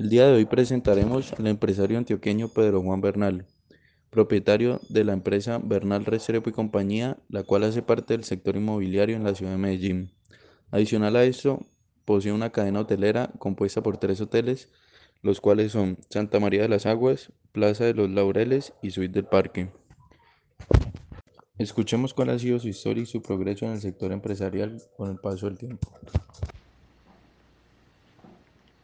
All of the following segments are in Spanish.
El día de hoy presentaremos al empresario antioqueño Pedro Juan Bernal, propietario de la empresa Bernal Restrepo y Compañía, la cual hace parte del sector inmobiliario en la ciudad de Medellín. Adicional a esto, posee una cadena hotelera compuesta por tres hoteles, los cuales son Santa María de las Aguas, Plaza de los Laureles y Suite del Parque. Escuchemos cuál ha sido su historia y su progreso en el sector empresarial con el paso del tiempo.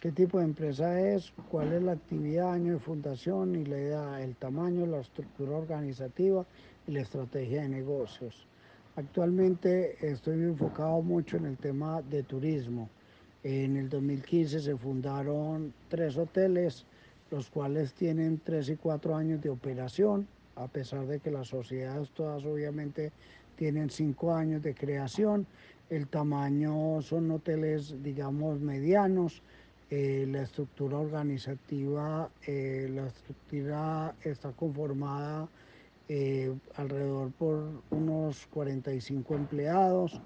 ¿Qué tipo de empresa es? ¿Cuál es la actividad, año de fundación y la edad, el tamaño, la estructura organizativa y la estrategia de negocios? Actualmente estoy enfocado mucho en el tema de turismo. En el 2015 se fundaron tres hoteles, los cuales tienen tres y cuatro años de operación a pesar de que las sociedades todas obviamente tienen cinco años de creación. El tamaño son hoteles, digamos, medianos. Eh, la estructura organizativa, eh, la estructura está conformada eh, alrededor por unos 45 empleados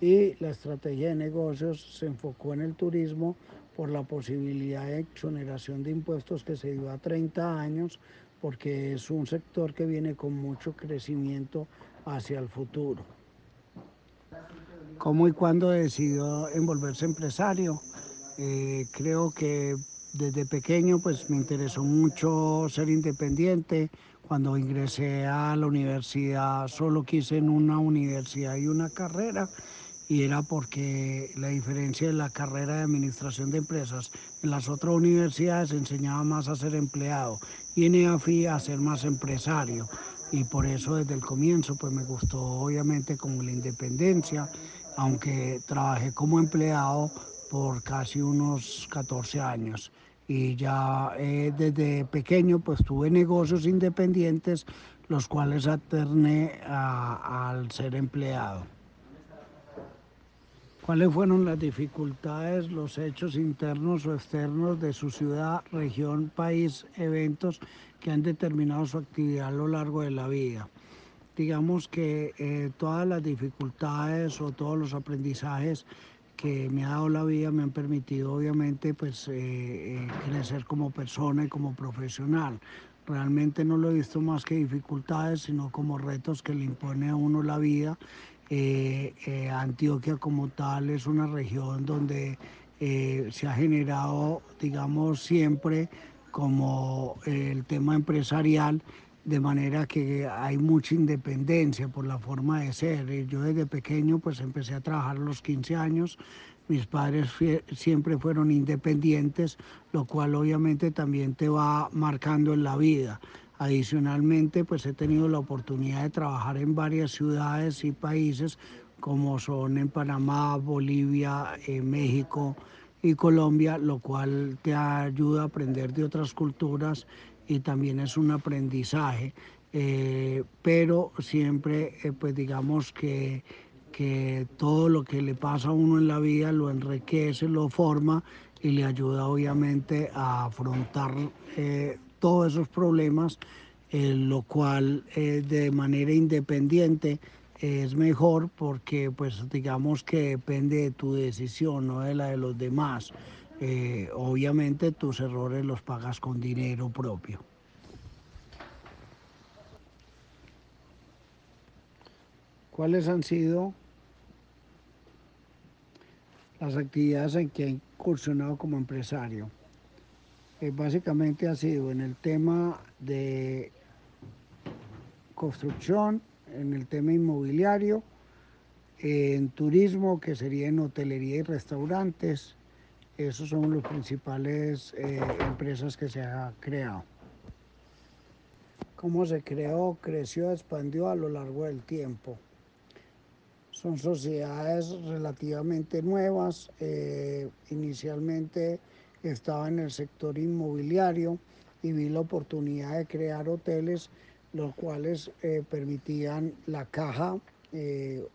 y la estrategia de negocios se enfocó en el turismo por la posibilidad de exoneración de impuestos que se dio a 30 años porque es un sector que viene con mucho crecimiento hacia el futuro. ¿Cómo y cuándo decidió envolverse empresario? Eh, creo que desde pequeño pues me interesó mucho ser independiente. Cuando ingresé a la universidad solo quise en una universidad y una carrera y era porque la diferencia de la carrera de administración de empresas en las otras universidades enseñaba más a ser empleado y en EAFI a ser más empresario y por eso desde el comienzo pues me gustó obviamente como la independencia, aunque trabajé como empleado por casi unos 14 años y ya eh, desde pequeño pues tuve negocios independientes los cuales alterné al ser empleado. ¿Cuáles fueron las dificultades, los hechos internos o externos de su ciudad, región, país, eventos que han determinado su actividad a lo largo de la vida? Digamos que eh, todas las dificultades o todos los aprendizajes que me ha dado la vida me han permitido obviamente pues eh, eh, crecer como persona y como profesional. Realmente no lo he visto más que dificultades, sino como retos que le impone a uno la vida eh, eh, Antioquia como tal es una región donde eh, se ha generado, digamos, siempre como el tema empresarial, de manera que hay mucha independencia por la forma de ser. Yo desde pequeño pues empecé a trabajar a los 15 años, mis padres siempre fueron independientes, lo cual obviamente también te va marcando en la vida. Adicionalmente, pues he tenido la oportunidad de trabajar en varias ciudades y países como son en Panamá, Bolivia, eh, México y Colombia, lo cual te ayuda a aprender de otras culturas y también es un aprendizaje. Eh, pero siempre, eh, pues digamos que, que todo lo que le pasa a uno en la vida lo enriquece, lo forma y le ayuda obviamente a afrontar todos esos problemas, eh, lo cual eh, de manera independiente es mejor porque pues digamos que depende de tu decisión, no de la de los demás. Eh, obviamente tus errores los pagas con dinero propio. ¿Cuáles han sido las actividades en que he incursionado como empresario? Eh, básicamente ha sido en el tema de construcción, en el tema inmobiliario, en turismo, que sería en hotelería y restaurantes. Esos son las principales eh, empresas que se ha creado. ¿Cómo se creó, creció, expandió a lo largo del tiempo? Son sociedades relativamente nuevas. Eh, inicialmente estaba en el sector inmobiliario y vi la oportunidad de crear hoteles los cuales eh, permitían la caja,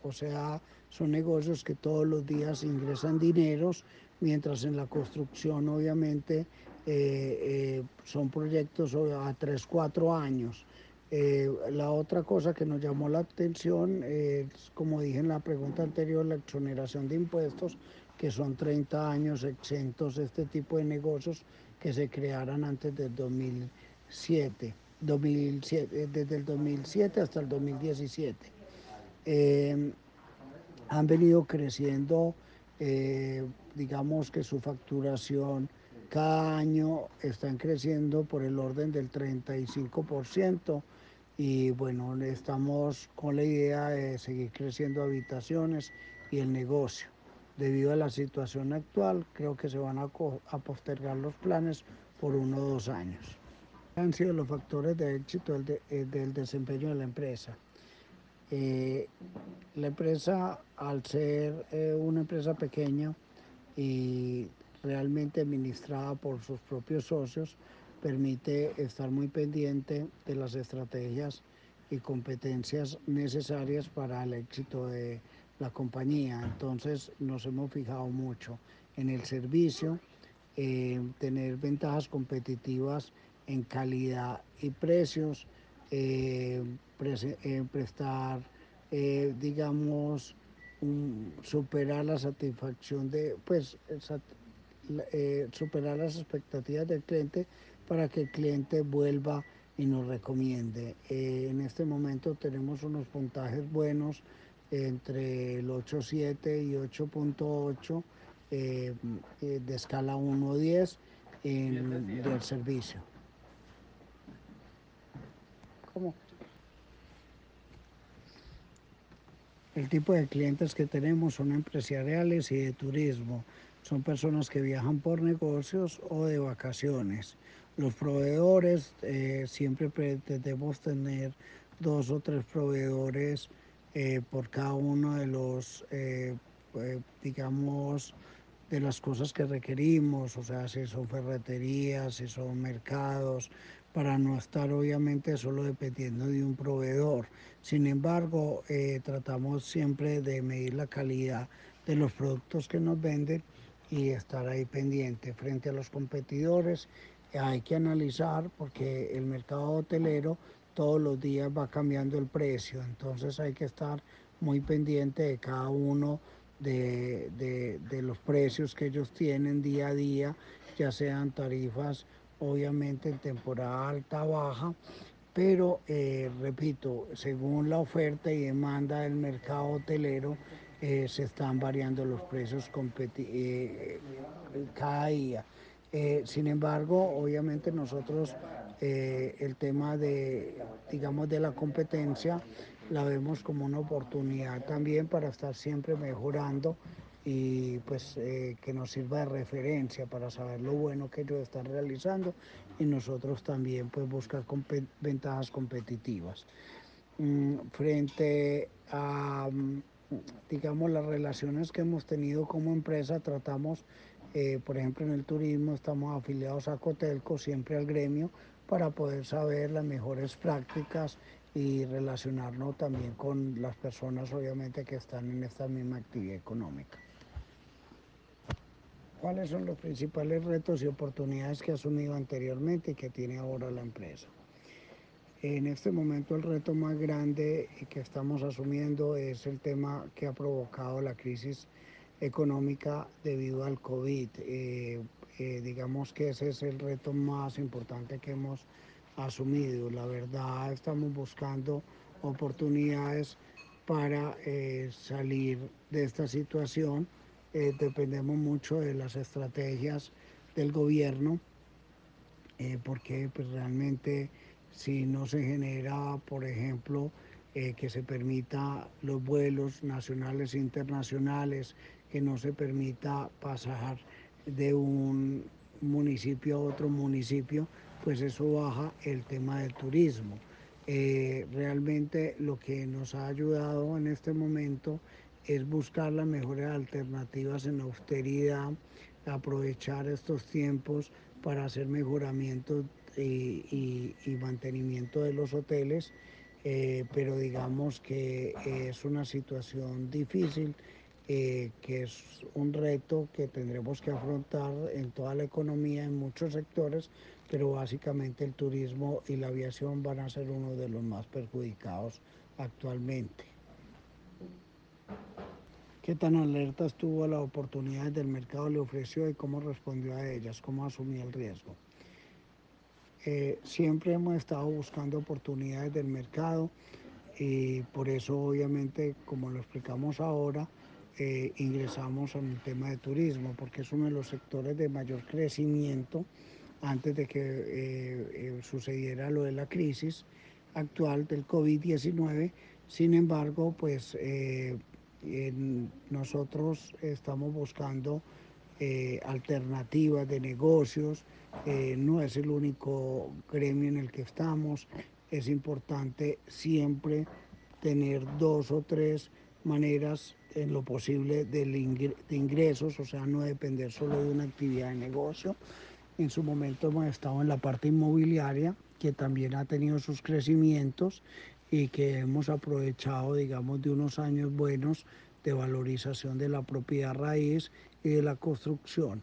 o sea, son negocios que todos los días ingresan dineros, mientras en la construcción obviamente eh, son proyectos a 3, 4 años. la otra cosa que nos llamó la atención es, como dije en la pregunta anterior, la exoneración de impuestos, que son 30 años exentos este tipo de negocios que se crearan antes del 2007, 2007 eh, desde el 2007 hasta el 2017. Eh, han venido creciendo, eh, digamos que su facturación cada año están creciendo por el orden del 35% y bueno, estamos con la idea de seguir creciendo habitaciones y el negocio. Debido a la situación actual, creo que se van a, postergar los planes por uno o dos años. Han sido los factores de éxito del, de, eh, del desempeño de la empresa. Eh, la empresa, al ser eh, una empresa pequeña y realmente administrada por sus propios socios, permite estar muy pendiente de las estrategias y competencias necesarias para el éxito de la compañía. Entonces nos hemos fijado mucho en el servicio, tener ventajas competitivas en calidad y precios, pre eh, prestar, eh, digamos, un, superar la satisfacción de, pues, sat eh, superar las expectativas del cliente para que el cliente vuelva y nos recomiende. Eh, en este momento tenemos unos puntajes buenos entre el 8.7 y 8.8 eh, eh, de escala 1-10 en del servicio. El tipo de clientes que tenemos son empresariales y de turismo. Son personas que viajan por negocios o de vacaciones. Los proveedores, eh, siempre pretendemos tener dos o tres proveedores eh, por cada uno de los, eh, eh, digamos, de las cosas que requerimos, o sea, si son ferreterías, si son mercados, para no estar obviamente solo dependiendo de un proveedor. Sin embargo, eh, tratamos siempre de medir la calidad de los productos que nos venden y estar ahí pendiente frente a los competidores. Hay que analizar porque el mercado hotelero todos los días va cambiando el precio, entonces hay que estar muy pendiente de cada uno de, de, de, los precios que ellos tienen día a día, ya sean tarifas obviamente en temporada alta baja, pero eh, repito, según la oferta y demanda del mercado hotelero, eh, se están variando los precios eh, cada día. Sin embargo, obviamente nosotros el tema de, digamos, de la competencia la vemos como una oportunidad también para estar siempre mejorando y pues eh, que nos sirva de referencia para saber lo bueno que ellos están realizando y nosotros también pues buscar ventajas competitivas. Mm, frente a, mm, digamos, las relaciones que hemos tenido como empresa, tratamos eh, por ejemplo, en el turismo estamos afiliados a Cotelco, siempre al gremio, para poder saber las mejores prácticas y relacionarnos también con las personas, obviamente, que están en esta misma actividad económica. ¿Cuáles son los principales retos y oportunidades que ha asumido anteriormente y que tiene ahora la empresa? En este momento el reto más grande que estamos asumiendo es el tema que ha provocado la crisis económica debido al COVID. Eh, eh, digamos que ese es el reto más importante que hemos asumido. La verdad, estamos buscando oportunidades para eh, salir de esta situación. Eh, dependemos mucho de las estrategias del gobierno, eh, porque pues, realmente si no se genera, por ejemplo, que se permita los vuelos nacionales e internacionales, que no se permita pasar de un municipio a otro municipio, pues eso baja el tema del turismo. Eh, realmente lo que nos ha ayudado en este momento es buscar las mejores alternativas en austeridad, aprovechar estos tiempos para hacer mejoramientos y, mantenimiento de los hoteles, eh, pero digamos que es una situación difícil eh, que es un reto que tendremos que afrontar en toda la economía, en muchos sectores, pero básicamente el turismo y la aviación van a ser uno de los más perjudicados actualmente. Qué tan alerta estuvo a las oportunidades del mercado le ofreció y cómo respondió a ellas, cómo asumió el riesgo. Eh, siempre hemos estado buscando oportunidades del mercado y por eso obviamente, como lo explicamos ahora, eh, ingresamos en el tema de turismo, porque es uno de los sectores de mayor crecimiento antes de que eh, eh, sucediera lo de la crisis actual del COVID-19. Sin embargo, pues nosotros estamos buscando alternativas de negocios, no es el único gremio en el que estamos, es importante siempre tener dos o tres maneras en lo posible de ingresos, o sea, no depender solo de una actividad de negocio. En su momento hemos estado en la parte inmobiliaria, que también ha tenido sus crecimientos y que hemos aprovechado, digamos, de unos años buenos de valorización de la propiedad raíz y de la construcción.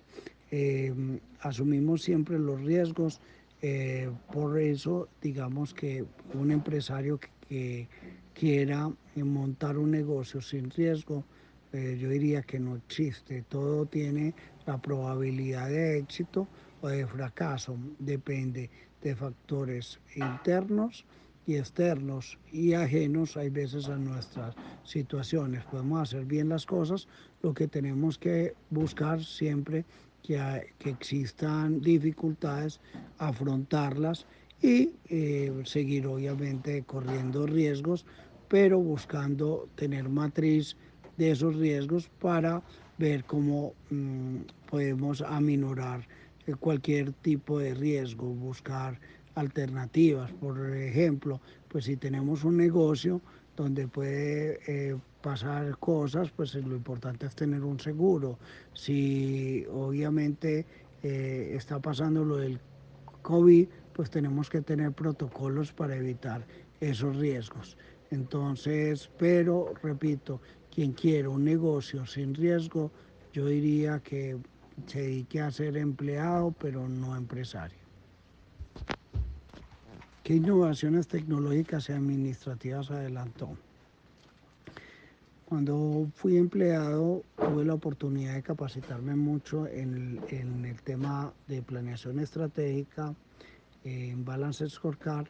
Eh, asumimos siempre los riesgos, eh, por eso digamos que un empresario que quiera montar un negocio sin riesgo, eh, yo diría que no existe. Todo tiene la probabilidad de éxito o de fracaso. Depende de factores internos y externos y ajenos hay veces a nuestras situaciones. Podemos hacer bien las cosas, lo que tenemos que buscar siempre que, que existan dificultades, afrontarlas y eh, seguir obviamente corriendo riesgos pero buscando tener matriz de esos riesgos para ver cómo mm, podemos aminorar eh, cualquier tipo de riesgo, buscar alternativas. Por ejemplo, pues si tenemos un negocio donde puede eh, pasar cosas, pues lo importante es tener un seguro. Si obviamente eh, está pasando lo del COVID, pues tenemos que tener protocolos para evitar esos riesgos. Entonces, pero repito, quien quiera un negocio sin riesgo, yo diría que se dedique a ser empleado, pero no empresario. ¿Qué innovaciones tecnológicas y administrativas adelantó? Cuando fui empleado tuve la oportunidad de capacitarme mucho en el, tema de planeación estratégica, en Balance Scorecard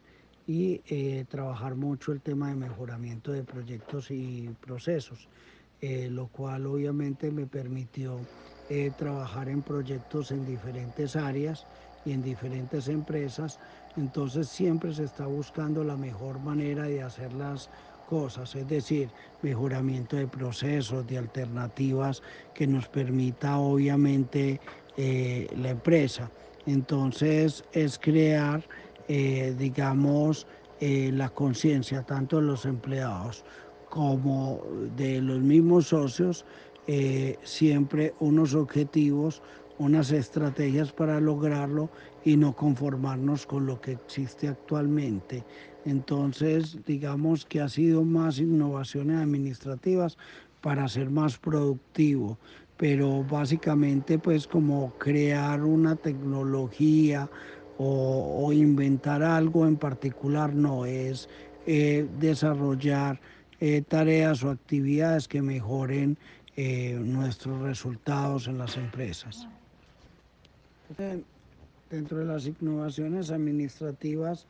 y eh, trabajar mucho el tema de mejoramiento de proyectos y procesos, eh, lo cual obviamente me permitió eh, trabajar en proyectos en diferentes áreas y en diferentes empresas. Entonces siempre se está buscando la mejor manera de hacer las cosas, es decir, mejoramiento de procesos, de alternativas que nos permita obviamente la empresa. Entonces es crear eh, digamos, eh, la conciencia tanto de los empleados como de los mismos socios, eh, siempre unos objetivos, unas estrategias para lograrlo y no conformarnos con lo que existe actualmente. Entonces, digamos que ha sido más innovaciones administrativas para ser más productivo, pero básicamente pues como crear una tecnología, o, inventar algo en particular, no, es eh, desarrollar eh, tareas o actividades que mejoren eh, nuestros resultados en las empresas. Dentro de las innovaciones administrativas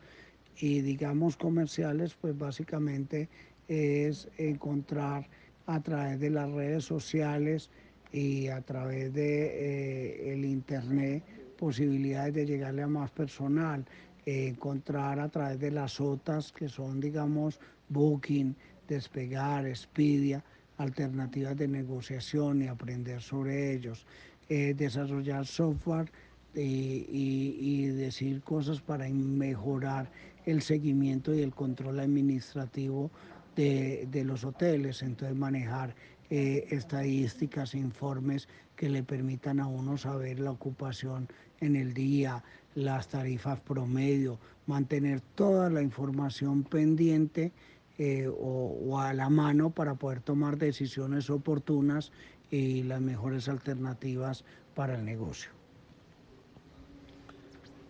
y digamos comerciales, pues básicamente es encontrar a través de las redes sociales y a través de el internet posibilidades de llegarle a más personal, eh, encontrar a través de las OTAs, que son, digamos, Booking, Despegar, Expedia, alternativas de negociación y aprender sobre ellos, eh, desarrollar software y, decir cosas para mejorar el seguimiento y el control administrativo de, de los hoteles, entonces manejar eh, estadísticas, informes que le permitan a uno saber la ocupación en el día, las tarifas promedio, mantener toda la información pendiente eh, o, a la mano para poder tomar decisiones oportunas y las mejores alternativas para el negocio.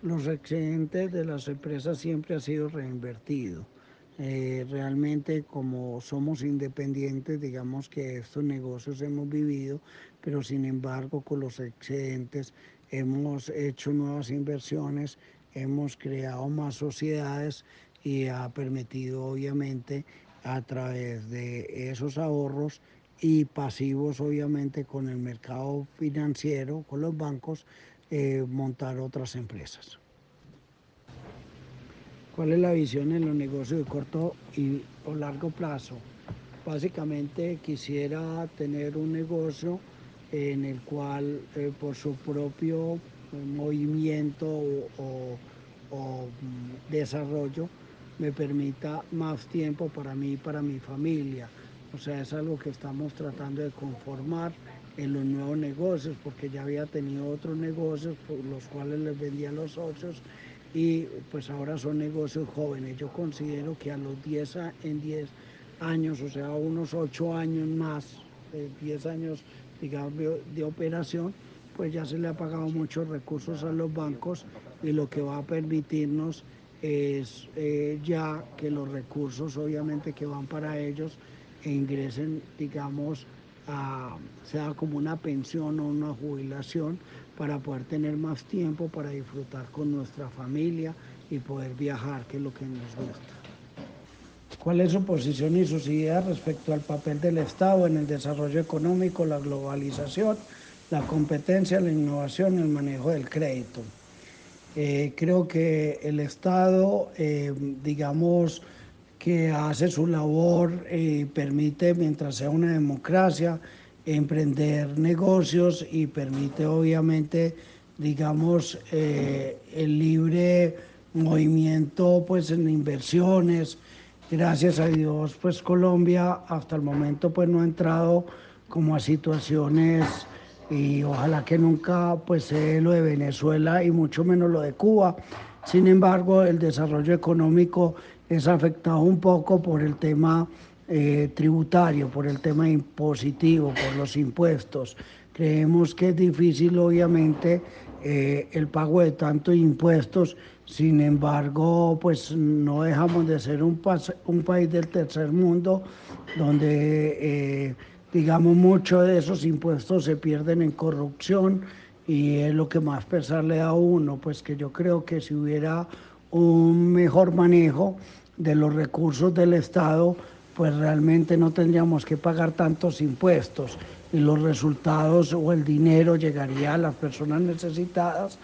Los excedentes de las empresas siempre han sido reinvertidos Eh, realmente como somos independientes, digamos que estos negocios hemos vivido, pero sin embargo con los excedentes hemos hecho nuevas inversiones, hemos creado más sociedades y ha permitido obviamente a través de esos ahorros y pasivos obviamente con el mercado financiero, con los bancos, eh, montar otras empresas. ¿Cuál es la visión en los negocios de corto y o largo plazo? Básicamente quisiera tener un negocio en el cual eh, por su propio movimiento o, o, mm, desarrollo me permita más tiempo para mí y para mi familia. O sea, es algo que estamos tratando de conformar en los nuevos negocios, porque ya había tenido otros negocios por los cuales les vendía a los socios y pues ahora son negocios jóvenes. Yo considero que a los 10 en 10 años, o sea, unos 8 años más, 10 años digamos, de operación, pues ya se le ha pagado muchos recursos a los bancos y lo que va a permitirnos es eh, ya que los recursos obviamente que van para ellos e ingresen, digamos, a, sea como una pensión o una jubilación para poder tener más tiempo para disfrutar con nuestra familia y poder viajar, que es lo que nos gusta. ¿Cuál es su posición y sus ideas respecto al papel del Estado en el desarrollo económico, la globalización, la competencia, la innovación y el manejo del crédito? Eh, creo que el Estado, eh, digamos, que hace su labor y permite, mientras sea una democracia, emprender negocios y permite obviamente, digamos, eh, el libre movimiento pues en inversiones. Gracias a Dios, pues Colombia hasta el momento pues no ha entrado como a situaciones y ojalá que nunca pues sea lo de Venezuela y mucho menos lo de Cuba. Sin embargo, el desarrollo económico es afectado un poco por el tema eh, tributario, por el tema impositivo, por los impuestos. Creemos que es difícil, obviamente, eh, el pago de tantos impuestos, sin embargo, pues no dejamos de ser un, país del tercer mundo donde, eh, digamos, muchos de esos impuestos se pierden en corrupción y es lo que más pesar le da a uno, pues que yo creo que si hubiera un mejor manejo de los recursos del Estado, pues realmente no tendríamos que pagar tantos impuestos y los resultados o el dinero llegaría a las personas necesitadas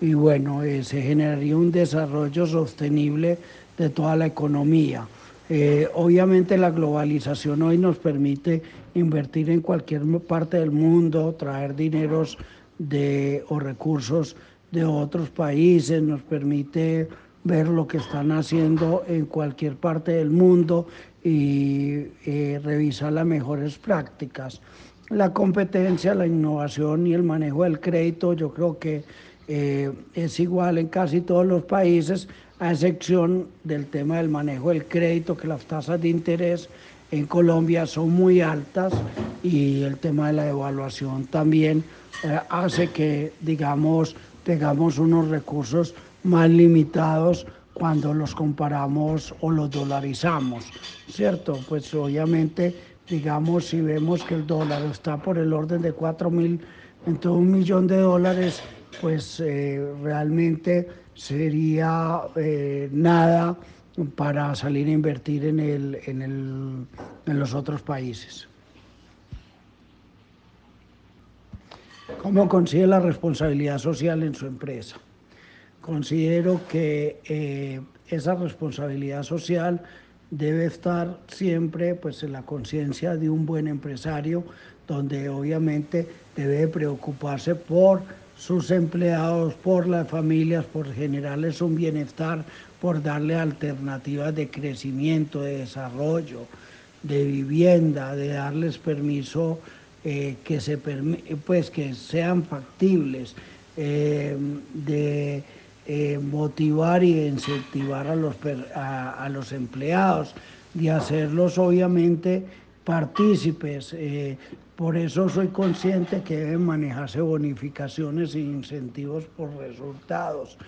y bueno, eh, se generaría un desarrollo sostenible de toda la economía. Eh, obviamente la globalización hoy nos permite invertir en cualquier parte del mundo, traer dineros de, o recursos de otros países, nos permite ver lo que están haciendo en cualquier parte del mundo y revisar las mejores prácticas. La competencia, la innovación y el manejo del crédito yo creo que eh, es igual en casi todos los países, a excepción del tema del manejo del crédito, que las tasas de interés en Colombia son muy altas y el tema de la evaluación también eh, hace que, digamos, tengamos unos recursos más limitados cuando los comparamos o los dolarizamos, ¿cierto? Pues obviamente, digamos, si vemos que el dólar está por el orden de 4 mil, entonces un millón de dólares, pues eh, realmente sería eh, nada para salir a invertir en, el, en, el, en los otros países. ¿Cómo consigue la responsabilidad social en su empresa? Considero que eh, esa responsabilidad social debe estar siempre pues, en la conciencia de un buen empresario, donde obviamente debe preocuparse por sus empleados, por las familias, por generarles un bienestar, por darle alternativas de crecimiento, de desarrollo, de vivienda, de darles permiso eh, que, se, pues, que sean factibles, eh, de eh, motivar y incentivar a los, a, los empleados, de hacerlos obviamente partícipes. Eh, por eso soy consciente que deben manejarse bonificaciones e incentivos por resultados.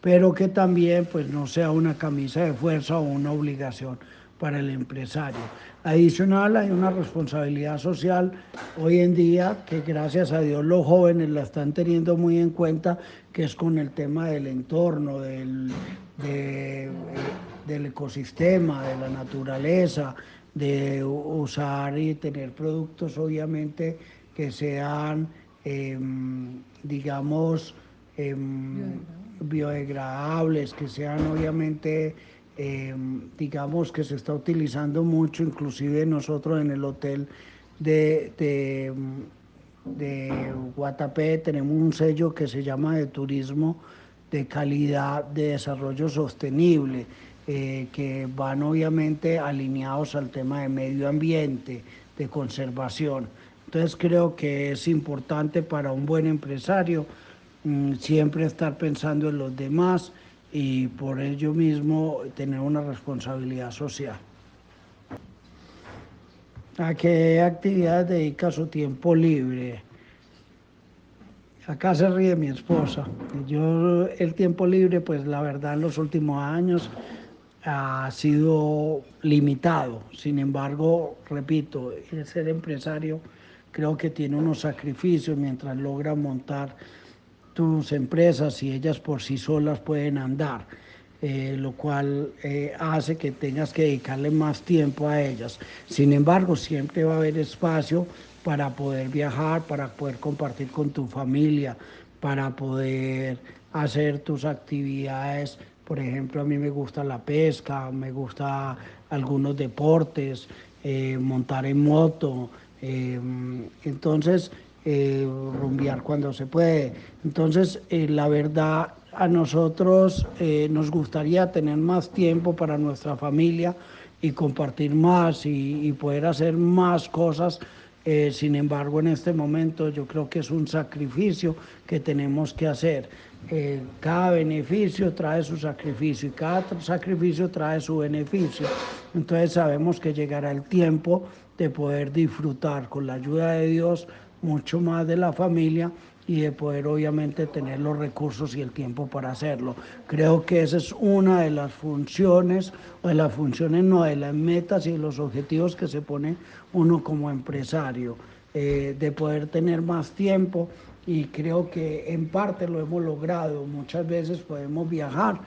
pero que también pues no sea una camisa de fuerza o una obligación para el empresario. Adicional hay una responsabilidad social hoy en día que gracias a Dios los jóvenes la están teniendo muy en cuenta, que es con el tema del entorno, del, eh, del ecosistema, de la naturaleza, de usar y tener productos obviamente que sean, em, digamos, em, biodegradables, que sean obviamente, em, digamos, que se está utilizando mucho, inclusive nosotros en el hotel de, de, Guatapé tenemos un sello que se llama de turismo de calidad de desarrollo sostenible eh, que van obviamente alineados al tema de medio ambiente, de conservación. Entonces creo que es importante para un buen empresario mm, siempre estar pensando en los demás y por ello mismo tener una responsabilidad social. ¿A qué actividades dedica su tiempo libre? Acá se ríe mi esposa. Yo el tiempo libre, pues la verdad en los últimos años ha sido limitado. Sin embargo, repito, el ser empresario creo que tiene unos sacrificios mientras logra montar tus empresas y ellas por sí solas pueden andar, eh, lo cual eh, hace que tengas que dedicarle más tiempo a ellas. Sin embargo, siempre va a haber espacio para poder viajar, para poder compartir con tu familia, para poder hacer tus actividades por ejemplo, a mí me gusta la pesca, me gusta algunos deportes, eh, montar en moto, entonces eh, cuando se puede. Entonces, la verdad, a nosotros nos gustaría tener más tiempo para nuestra familia y compartir más y, y poder hacer más cosas. sin embargo, en este momento yo creo que es un sacrificio que tenemos que hacer. Eh, cada beneficio trae su sacrificio y cada sacrificio trae su beneficio. Entonces sabemos que llegará el tiempo de poder disfrutar con la ayuda de Dios mucho más de la familia y de poder obviamente tener los recursos y el tiempo para hacerlo. Creo que esa es una de las funciones, o de las funciones no, de las metas y de los objetivos que se pone uno como empresario, eh, de poder tener más tiempo y creo que en parte lo hemos logrado. Muchas veces podemos viajar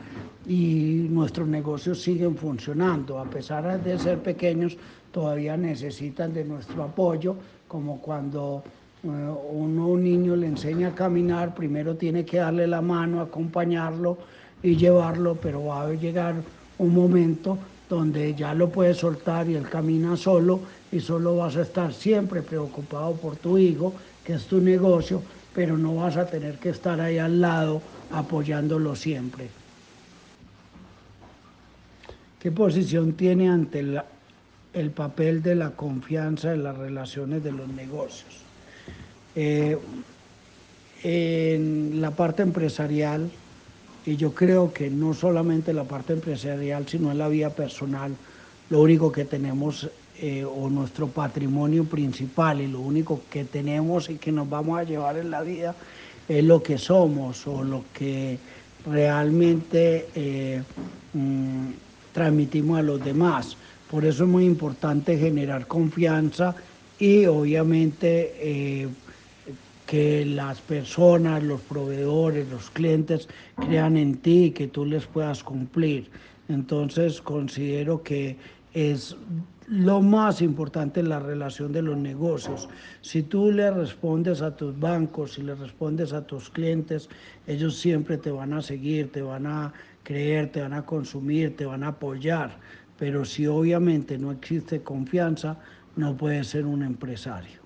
y nuestros negocios siguen funcionando. A pesar de ser pequeños, todavía necesitan de nuestro apoyo, como cuando eh, uno un niño le enseña a caminar, primero tiene que darle la mano, acompañarlo y llevarlo, pero va a llegar un momento donde ya lo puedes soltar y él camina solo y solo vas a estar siempre preocupado por tu hijo, que es tu negocio, pero no vas a tener que estar ahí al lado apoyándolo siempre. ¿Qué posición tiene ante el papel de la confianza en las relaciones de los negocios? Eh, en la parte empresarial, y yo creo que no solamente la parte empresarial, sino en la vida personal, lo único que tenemos eh, o nuestro patrimonio principal y lo único que tenemos y que nos vamos a llevar en la vida es lo que somos o lo que realmente eh, mm, transmitimos a los demás. Por eso es muy importante generar confianza y obviamente eh, que las personas, los proveedores, los clientes crean en ti y que tú les puedas cumplir. Entonces considero que es lo más importante es la relación de los negocios. Si tú le respondes a tus bancos, si le respondes a tus clientes, ellos siempre te van a seguir, te van a creer, te van a consumir, te van a apoyar. Pero si obviamente no existe confianza, no puedes ser un empresario.